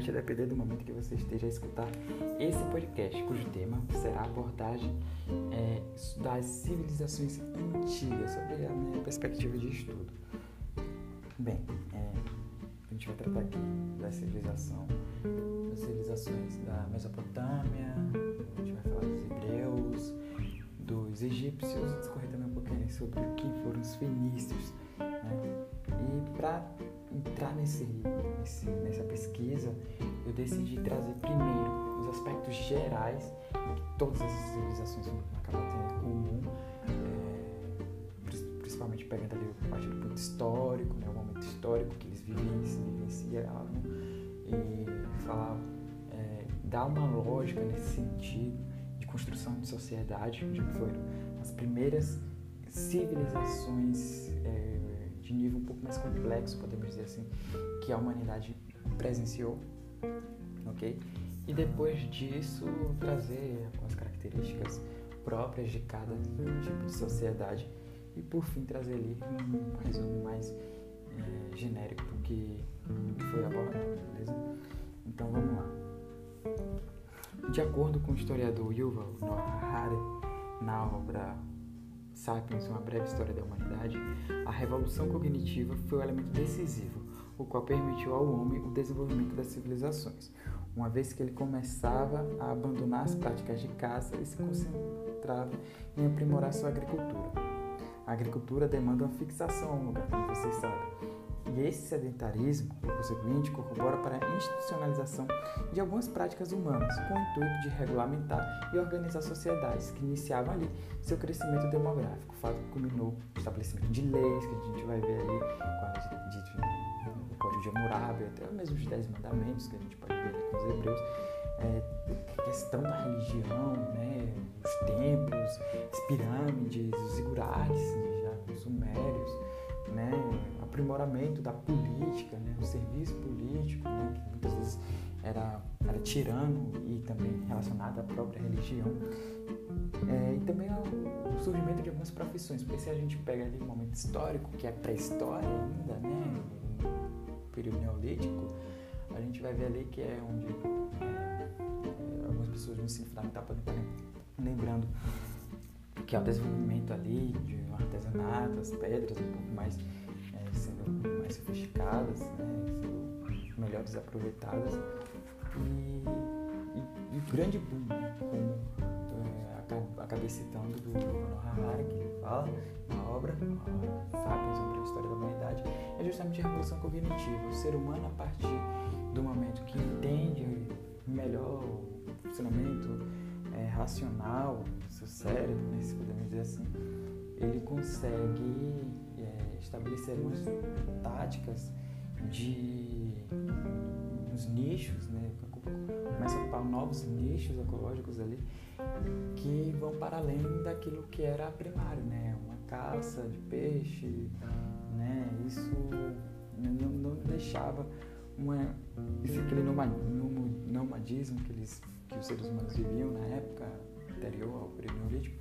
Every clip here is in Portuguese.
principalmente a depender do momento que você esteja a escutar esse podcast, cujo tema será a abordagem é, das civilizações antigas, sobre a minha perspectiva de estudo. Bem, é, a gente vai tratar aqui da civilização, das civilizações da Mesopotâmia, a gente vai falar dos hebreus, dos egípcios, discorrer também um pouquinho sobre quem foram os fenícios. Né? E para entrar nesse, nesse, nessa pesquisa, eu decidi trazer primeiro os aspectos gerais que todas as civilizações acabam tendo em comum, é, principalmente pegando ali a parte do ponto histórico, né, o momento histórico que eles vivenciaram, e falar, é, dar uma lógica nesse sentido de construção de sociedade, onde foram as primeiras civilizações é, de nível um pouco mais complexo, podemos dizer assim, que a humanidade presenciou, ok? E depois disso trazer algumas características próprias de cada tipo de sociedade e por fim trazer ali um resumo mais é, genérico do que foi abordado, beleza? Então vamos lá. De acordo com o historiador Yuval Noah Harari, na obra Sapiens, uma breve história da humanidade, a revolução cognitiva foi o elemento decisivo, o qual permitiu ao homem o desenvolvimento das civilizações, uma vez que ele começava a abandonar as práticas de caça e se concentrava em aprimorar sua agricultura. A agricultura demanda uma fixação a um lugar, como vocês sabem, e esse sedentarismo, por conseguinte, corrobora para a institucionalização de algumas práticas humanas, com o intuito de regulamentar e organizar sociedades que iniciavam ali seu crescimento demográfico, fato que culminou no estabelecimento de leis, que a gente vai ver ali com o Código de Hammurabi, até mesmo os Dez Mandamentos, que a gente pode ver ali com os hebreus, é, questão da religião, né, os templos, as pirâmides, os igurates, já os sumérios, né, aprimoramento da política, né, do serviço político, né, que muitas vezes era, era tirano e também relacionado à própria religião. É, e também o surgimento de algumas profissões, porque se a gente pega ali um momento histórico, que é pré-história ainda, né, período neolítico, a gente vai ver ali que é onde é, algumas pessoas no ensino fundamental podem estar lembrando que é o desenvolvimento ali de um artesanato, as pedras um pouco mais sendo mais sofisticadas, né, sendo melhores aproveitadas. E, e, e o grande boom, como é, acabei citando do Noah que fala na obra Sapiens sobre a história da humanidade, é justamente a revolução cognitiva. O ser humano, a partir do momento que entende melhor o funcionamento é, racional seu cérebro, né, se podemos dizer assim, ele consegue estabelecer umas táticas de uns nichos, né? Começa a ocupar novos nichos ecológicos ali que vão para além daquilo que era primário, né? Uma caça de peixe, né? Isso não, não deixava uma, esse, aquele nomadismo que, eles, que os seres humanos viviam na época anterior ao período neolítico,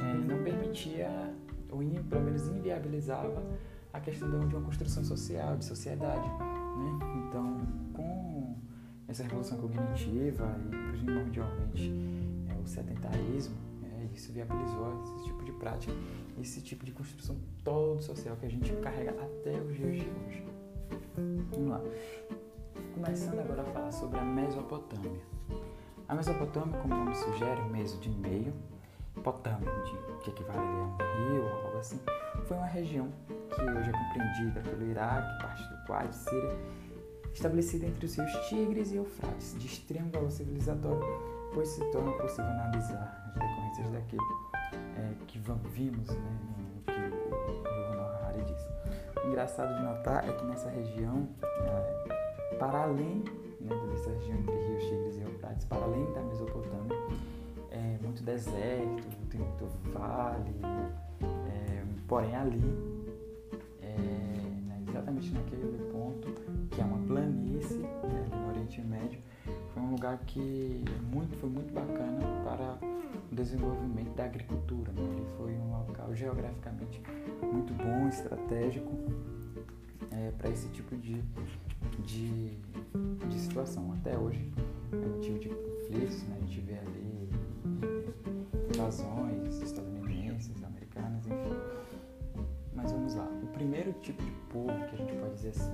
é, não permitia ou pelo menos inviabilizava a questão de uma construção social, de sociedade. Né? Então, com essa revolução cognitiva e primordialmente é, o sedentarismo, é, isso viabilizou esse tipo de prática, esse tipo de construção todo social que a gente carrega até os dias de hoje. Vamos lá. Começando agora a falar sobre a Mesopotâmia. A Mesopotâmia, como o nome sugere, meso de meio, Potâmia, que equivale a um rio ou algo assim, foi uma região que hoje é compreendida pelo Iraque, parte do Kuwait, Síria, estabelecida entre os rios Tigres e Eufrates, de extremo valor civilizatório, pois se torna possível analisar as decorrências daquilo é, que vimos, né, no que o Ronald diz. O engraçado de notar é que nessa região, é, para além né, dessa região entre rios Tigres e Eufrates, para além da Mesopotâmia, é muito deserto, muito vale, é, porém ali, é, exatamente naquele ponto, que é uma planície né, no Oriente Médio, foi um lugar que é muito, foi muito bacana para o desenvolvimento da agricultura. Né? Ele foi um local geograficamente muito bom, estratégico é, para esse tipo de, de, de situação. Até hoje é motivo de conflitos, né? a gente vê ali invasões estadunidenses, americanas, enfim. Mas vamos lá. O primeiro tipo de povo que a gente pode dizer assim,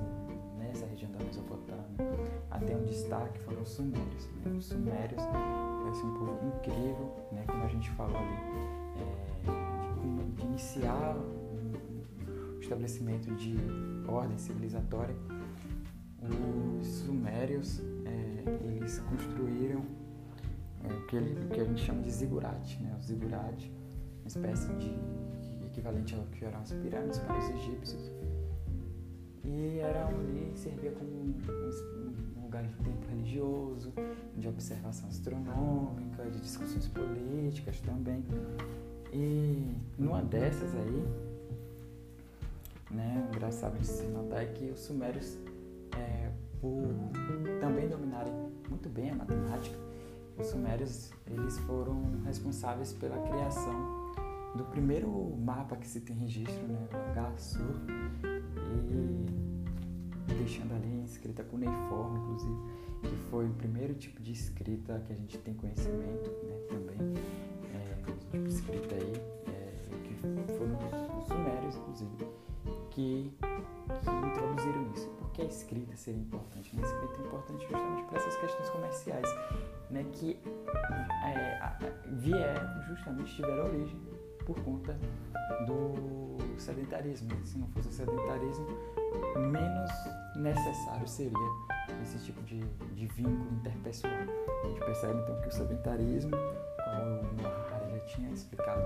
nessa região da Mesopotâmia, até um destaque foram os sumérios. Né? Os sumérios vai ser um povo incrível, né? como a gente falou ali, é, de, de, iniciar o estabelecimento de ordem civilizatória. Os sumérios, é, eles construíram o, que ele, o que a gente chama de zigurate, né? o zigurate, uma espécie de equivalente ao que eram as pirâmides para os egípcios. E era ali, servia como um, lugar de tempo religioso, de observação astronômica, de discussões políticas também. E numa dessas aí, né, engraçado de se notar é que os sumérios, é, por também dominarem muito bem a matemática, os sumérios eles foram responsáveis pela criação do primeiro mapa que se tem registro, né, o H-Sur, e deixando ali escrita cuneiforme, inclusive, que foi o primeiro tipo de escrita que a gente tem conhecimento, né, também, é, tipo escrita aí, é, que foram os sumérios, inclusive, que escrita seria importante? A escrita é importante justamente para essas questões comerciais, né, que é, vieram, justamente tiveram origem por conta do sedentarismo. Se não fosse o sedentarismo, menos necessário seria esse tipo de, de vínculo interpessoal. A gente percebe então que o sedentarismo, como o Nohara já tinha explicado,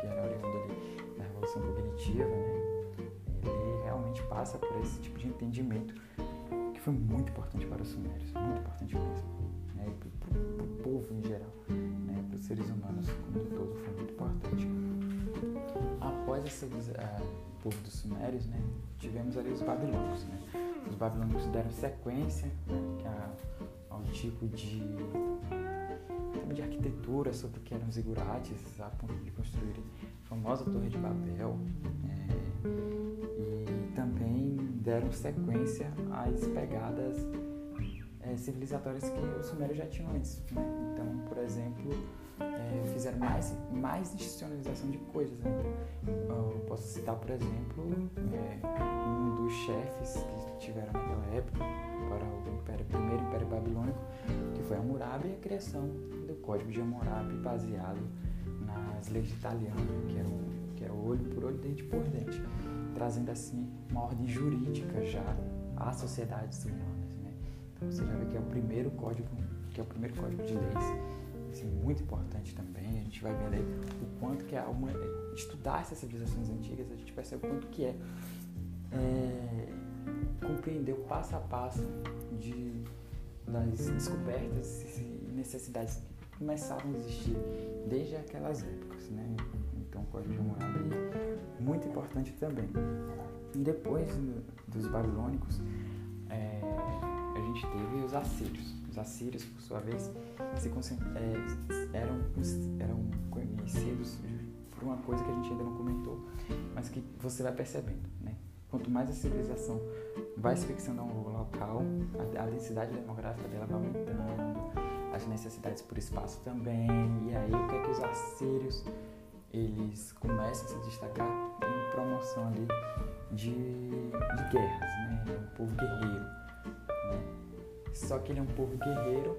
que era oriundo ali da revolução cognitiva, né? Realmente passa por esse tipo de entendimento que foi muito importante para os sumérios, muito importante mesmo, né? para o povo em geral, né? para os seres humanos como um todo, foi muito importante. Após esse uh, povo dos sumérios, né? tivemos ali os babilônicos. Né? Os babilônicos deram sequência né? ao tipo de de arquitetura sobre o que eram os zigurates, a ponto de construir a famosa Torre de Babel. É, e deram sequência às pegadas é, civilizatórias que os sumérios já tinham antes. Né? Então, por exemplo, é, fizeram mais, mais institucionalização de coisas. Né? Eu posso citar, por exemplo, é, um dos chefes que tiveram naquela época para o Império, primeiro Império Babilônico, que foi Hammurabi e a criação do Código de Hammurabi baseado nas leis de que era, que era olho por olho, dente por dente trazendo assim uma ordem jurídica já às sociedades humanas. Né? Então você já vê que é o primeiro código, que é o primeiro código de leis, assim, muito importante também. A gente vai vendo aí o quanto que é uma, estudar essas civilizações antigas, a gente percebe o quanto que é, é compreender o passo a passo de, das descobertas e necessidades que começavam a existir desde aquelas épocas, né? Então, o Código de Hammurabi importante também. E depois dos babilônicos, é, a gente teve os assírios. Os assírios, por sua vez, se é, eram, eram conhecidos por uma coisa que a gente ainda não comentou, mas que você vai percebendo, né? Quanto mais a civilização vai se fixando a um local, a, a densidade demográfica dela vai aumentando, as necessidades por espaço também, e aí o que é que os assírios eles começam a se destacar promoção ali de, de guerras, né? Ele é um povo guerreiro, né? Só que ele é um povo guerreiro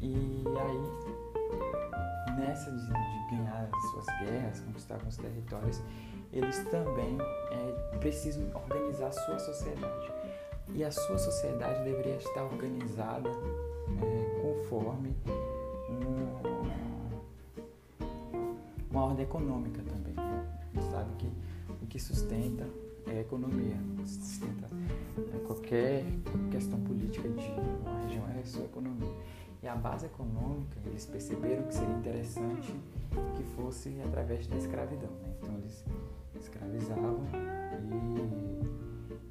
e aí nessa de, de ganhar as suas guerras, conquistar alguns territórios, eles também é, precisam organizar sua sociedade. E a sua sociedade deveria estar organizada é, conforme um, uma ordem econômica que sustenta é a economia, sustenta né, qualquer questão política de uma região é a sua economia. E a base econômica, eles perceberam que seria interessante que fosse através da escravidão. Né? Então eles escravizavam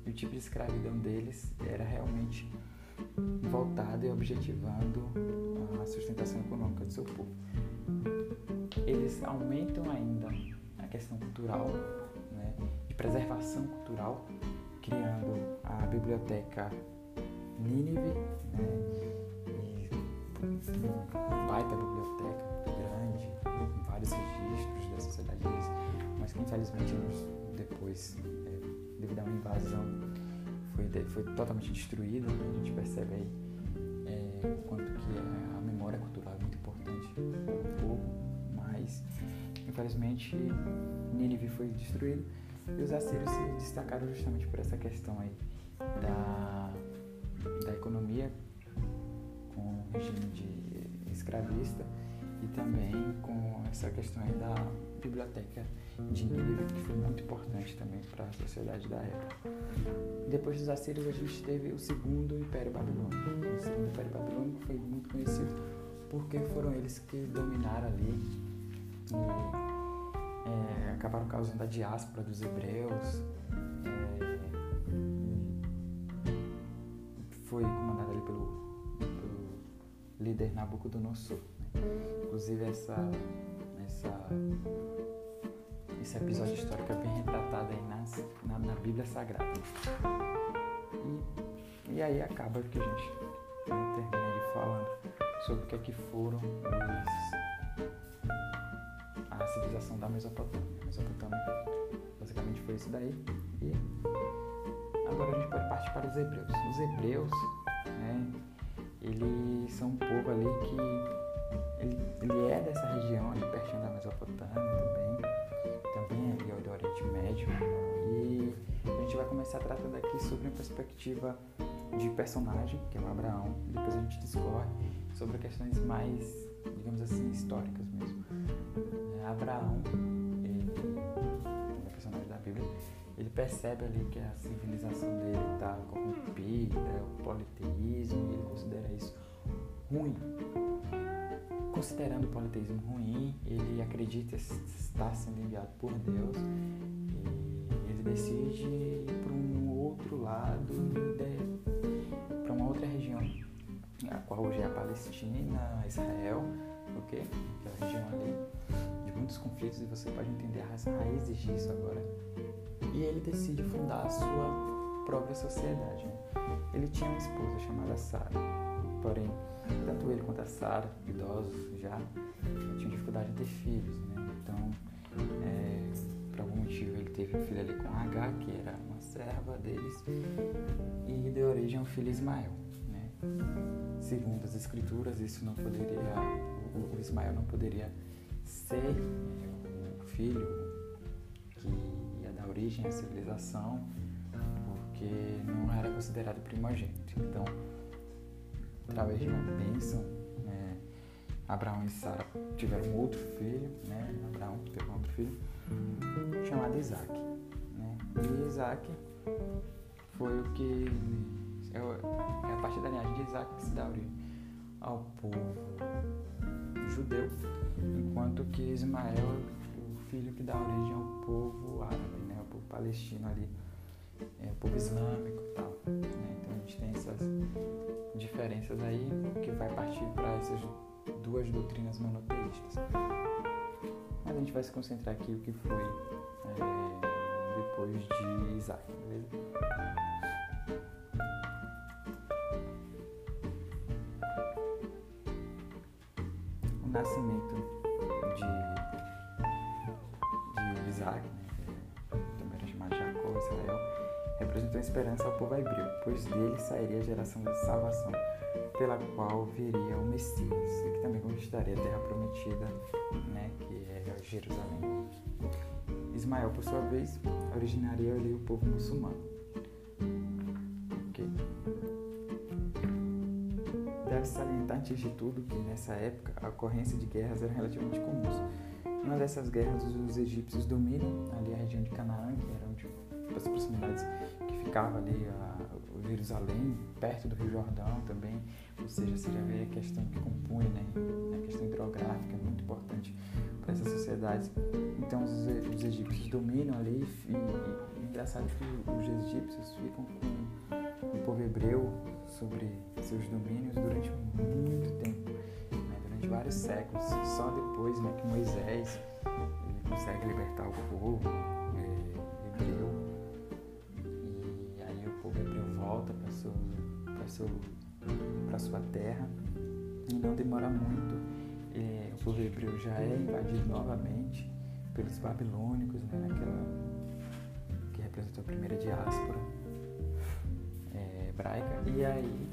e, e o tipo de escravidão deles era realmente voltado e objetivando a sustentação econômica do seu povo eles aumentam ainda a questão cultural, preservação cultural, criando a biblioteca Nínive, né? E baita biblioteca muito grande, com vários registros da sociedade deles, mas que infelizmente depois, é, devido a uma invasão, foi, foi totalmente destruída. Né? A gente percebe aí é, quanto que a memória cultural é muito importante para o povo, mas infelizmente Nínive foi destruído e os assírios se destacaram justamente por essa questão aí da, da economia com o regime de escravista e também com essa questão aí da biblioteca de Nínive, que foi muito importante também para a sociedade da época. Depois dos assírios, a gente teve o segundo Império Babilônico. O segundo Império Babilônico foi muito conhecido porque foram eles que dominaram ali é, acabaram causando a diáspora dos hebreus. É, foi comandado ali pelo, pelo líder Nabucodonosor. Né? Inclusive essa, essa, esse episódio histórico é bem retratado aí nas, na, na Bíblia Sagrada. E, e aí acaba que a gente né, termina de falando sobre o que é que foram os, a civilização da Mesopotâmia. A Mesopotâmia basicamente foi isso daí. E agora a gente pode partir para os hebreus. Os hebreus, né, eles são um povo ali que ele, ele é dessa região ali pertinho da Mesopotâmia também, também ali do Oriente Médio. E a gente vai começar tratando aqui sobre uma perspectiva de personagem, que é o Abraão, depois a gente discorre sobre questões mais, digamos assim, históricas Abraão, ele, é personagem da Bíblia, ele percebe ali que a civilização dele está corrompida, o politeísmo, e ele considera isso ruim. Considerando o politeísmo ruim, ele acredita estar sendo enviado por Deus e ele decide ir para um outro lado, para uma outra região, a qual hoje é a Palestina, Israel, ok? Aquela região ali muitos conflitos e você pode entender as raízes disso agora e ele decide fundar a sua própria sociedade. Né? Ele tinha uma esposa chamada Sara, porém, tanto ele quanto a Sara, idosos já, tinham dificuldade em ter filhos. Né? Então, é, por algum motivo, ele teve um filho ali com H, que era uma serva deles, e deu origem ao filho Ismael. Né? Segundo as escrituras, isso não poderia, o Ismael não poderia ser é, o filho origem à civilização, porque não era considerado primogênito. Então, através de uma bênção, né, Abraão e Sara tiveram outro filho, né, Abraão teve um outro filho, chamado Isaac. Né, e Isaac foi o que é, é a partir da linhagem de Isaac que se dá origem ao povo judeu, enquanto que Ismael é o filho que dá origem ao povo árabe palestino ali, é, o povo islâmico e tal. Né? Então a gente tem essas diferenças aí que vai partir para essas duas doutrinas monoteístas. Mas a gente vai se concentrar aqui o que foi é, depois de Isaac, beleza? Nascimento de, de Isaac, né? Israel representou esperança ao povo hebreu, pois dele sairia a geração de salvação, pela qual viria o Messias, e que também conquistaria a terra prometida, né, que é Jerusalém. Ismael, por sua vez, originaria ali o povo muçulmano. Antes de tudo que nessa época a ocorrência de guerras era relativamente comuns. Uma dessas guerras, os egípcios dominam ali a região de Canaã, que era onde as proximidades que ficava ali a, Jerusalém, perto do Rio Jordão também, ou seja, você já vê a questão que compunha, né, a questão hidrográfica é muito importante para essas sociedades. Então os, os egípcios dominam ali e, e, e engraçado que os egípcios ficam com o povo hebreu sobre seus domínios durante durante vários séculos. Só depois né, que Moisés consegue libertar o povo é, hebreu para sua terra e não demora muito. É, o povo hebreu já é invadido novamente pelos babilônicos, né, naquela que representou a primeira diáspora é, hebraica. E aí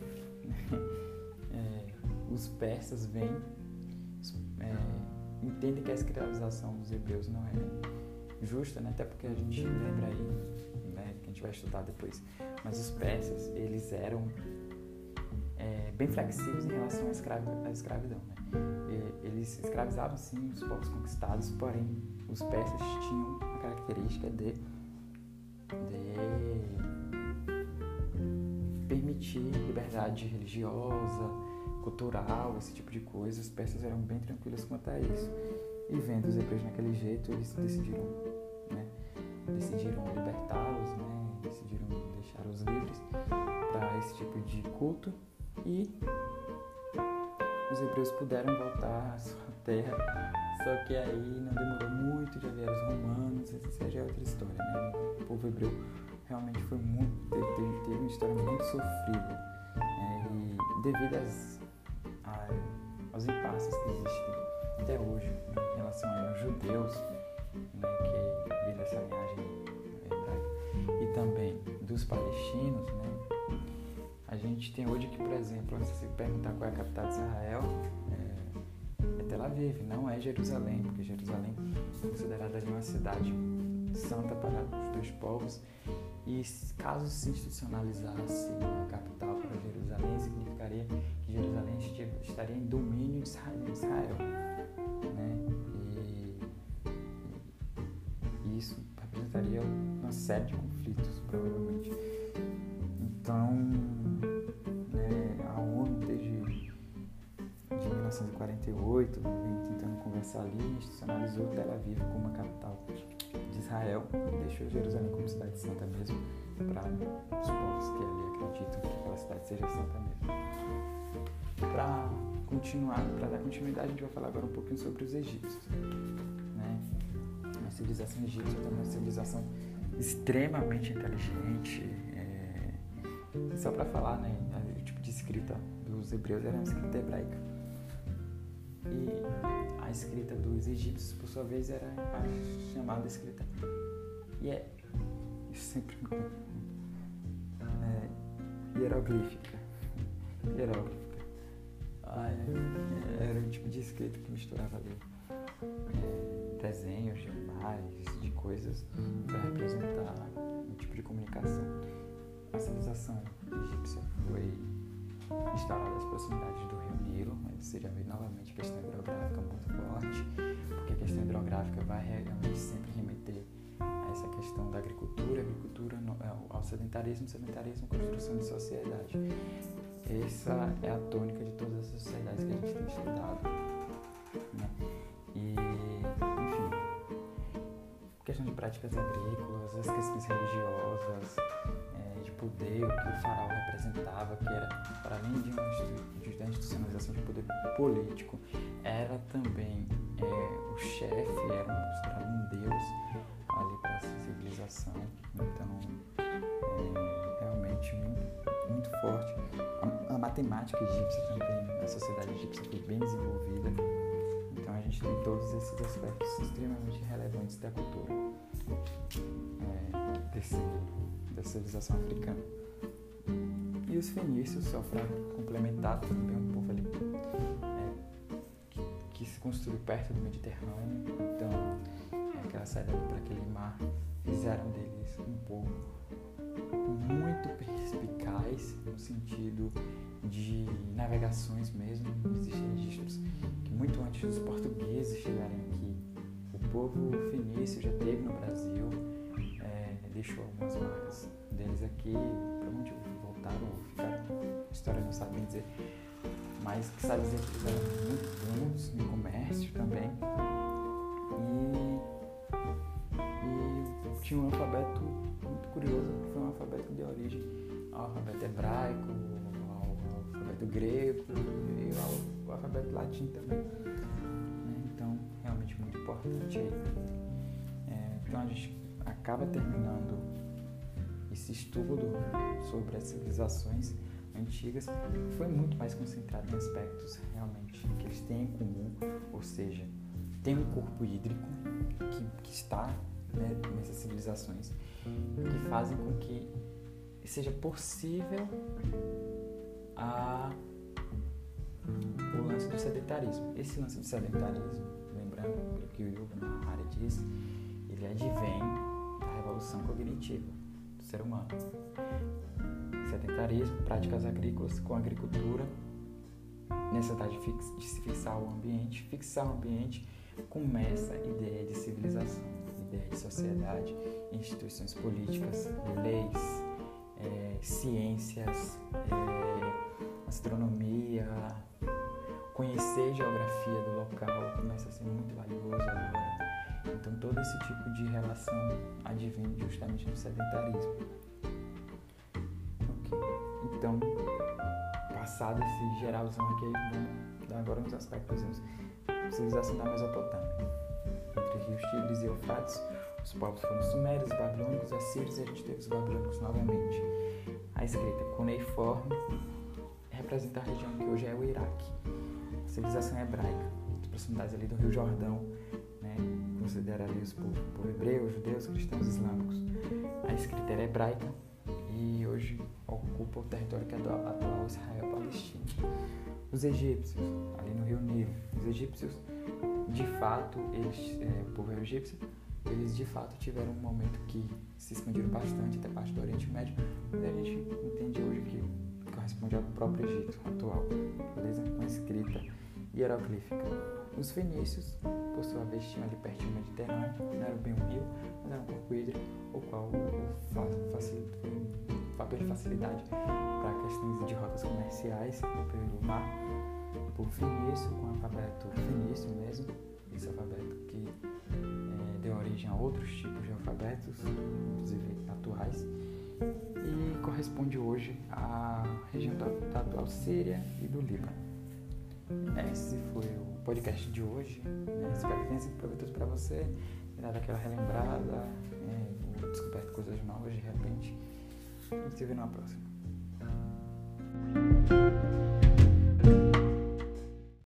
é, os persas vêm, é, entendem que a escravização dos hebreus não é justa, né, até porque a gente lembra aí, né, que a gente vai estudar depois, mas os persas, eles eram é, bem flexíveis em relação à, escravi à escravidão. Né? Eles escravizavam sim os povos conquistados, porém os persas tinham a característica de, de permitir liberdade religiosa, cultural, esse tipo de coisa. Os persas eram bem tranquilos quanto a isso. E vendo os hebreus naquele jeito, eles decidiram, né, decidiram libertá-los, né, decidiram deixá-los livres para esse tipo de culto e os hebreus puderam voltar à sua terra. Só que aí não demorou muito, já vieram os romanos, essa já é outra história, né? O povo hebreu realmente foi muito, teve, teve, uma história muito sofrida. Né? E devido às, aos impasses que existem até hoje em relação aos judeus, né? que vêm dessa linhagem hebraica, e também dos palestinos, né? A gente tem hoje que, por exemplo, se você perguntar qual é a capital de Israel, é, é Tel Aviv, não é Jerusalém, porque Jerusalém é considerada uma cidade santa para os dois povos. E caso se institucionalizasse a capital estaria em domínio de Israel. Né? E, isso representaria uma série de conflitos, provavelmente. Então, né, a ONU desde de 1948 vem tentando conversar ali, institucionalizou Tel Aviv como a capital de Israel e deixou Jerusalém como cidade santa mesmo para os povos que ali acreditam que aquela cidade seja santa mesmo. Para continuar, para dar continuidade, a gente vai falar agora um pouquinho sobre os egípcios. Né? A civilização egípcia é uma civilização extremamente inteligente, só para falar, né, o tipo de escrita dos hebreus era uma escrita hebraica. E a escrita dos egípcios, por sua vez, era a chamada escrita e é sempre me é, hieroglífica. Hieroglífica. Ah, é, era um tipo de escrita que misturava ali é, desenhos de de coisas para representar um tipo de comunicação. A civilização egípcia foi instalada nas proximidades do rio Nilo, onde você já vê novamente a questão hidrográfica muito forte, porque a questão hidrográfica vai realmente sempre remeter a essa questão da agricultura, agricultura é, ao sedentarismo, sedentarismo, construção de sociedade. Essa é a tônica de todas as sociedades que a gente tem estudado. Né? E, enfim, questão de práticas agrícolas, as questões religiosas, poder, o que o faraó representava, que era, para além de uma institucionalização de poder político, era também é, o chefe, era considerado um deus ali para essa civilização. Então, é realmente muito, muito forte. Matemática egípcia também, a sociedade egípcia foi bem desenvolvida. Então, a gente tem todos esses aspectos extremamente relevantes da cultura é, desse da civilização africana. E os fenícios, só para complementar também um pouco ali, é, que, que, se construiu perto do Mediterrâneo, então é, aquela saída para aquele mar fizeram deles um povo muito perspicaz no sentido de navegações mesmo. Existem registros que muito antes dos portugueses chegarem aqui, o povo fenício já teve no Brasil deixou algumas marcas deles aqui, algum motivo voltaram ou ficaram, a história não sabe dizer, mas que sabe dizer que eram muito bons no comércio também. E, e tinha um alfabeto muito curioso, que foi um alfabeto de origem ao alfabeto hebraico, alfabeto grego e ao alfabeto latim também. Né? Então, realmente muito importante. É, então a gente acaba terminando esse estudo sobre as civilizações, antigas, foi muito mais concentrado em aspectos realmente que eles têm em comum, ou seja, tem um corpo hídrico que, que está né, nessas civilizações, que fazem com que seja possível a, o lance do sedentarismo. Esse lance do sedentarismo, lembrando que o Yuval Noah diz, ele advém da revolução cognitiva do ser humano. Sedentarismo, práticas agrícolas com agricultura, necessidade de se fixar o ambiente, fixar o ambiente começa a ideia de civilização, ideia de sociedade, instituições políticas, leis, é, ciências, é, astronomia, conhecer geografia do local começa a ser muito valioso agora. Então todo esse tipo de relação advém justamente do sedentarismo. Okay. Então, passado esse geralzão aqui, vamos dar agora uns aspectos civilização da Mesopotâmia. Entre rios Tigres e Eufrates, os povos foram sumérios, babilônicos, assírios e a gente teve os babilônicos novamente. A escrita cuneiforme representa a região que hoje é o Iraque. A civilização hebraica, as proximidades ali do Rio Jordão, né, considera ali os povos, povo judeus, cristãos islâmicos. A escrita era hebraica e hoje ocupa o território que é do atual Israel-Palestina. Os egípcios, ali no Rio Nilo, os egípcios, de fato, eles, é, o povo egípcio, eles de fato tiveram um momento que se expandiram bastante até parte do Oriente Médio, mas a gente entende hoje que corresponde ao próprio Egito atual, beleza? Com escrita hieroglífica. Os fenícios, por sua vez, tinham ali pertinho o Mediterrâneo, não era bem um rio, mas era um corpo hídrico, o qual facilitou, um fator de facilidade para questões de rotas comerciais pelo mar. O fenício, com o alfabeto fenício mesmo, esse alfabeto que é, deu origem a outros tipos de alfabetos, inclusive atuais, e corresponde hoje à região da, da atual Síria e do Líbano. Esse foi o podcast de hoje. Né? Espero que tenha sido proveitoso para você, dado aquela relembrada, né? descoberto coisas novas de repente. E se vê numa próxima.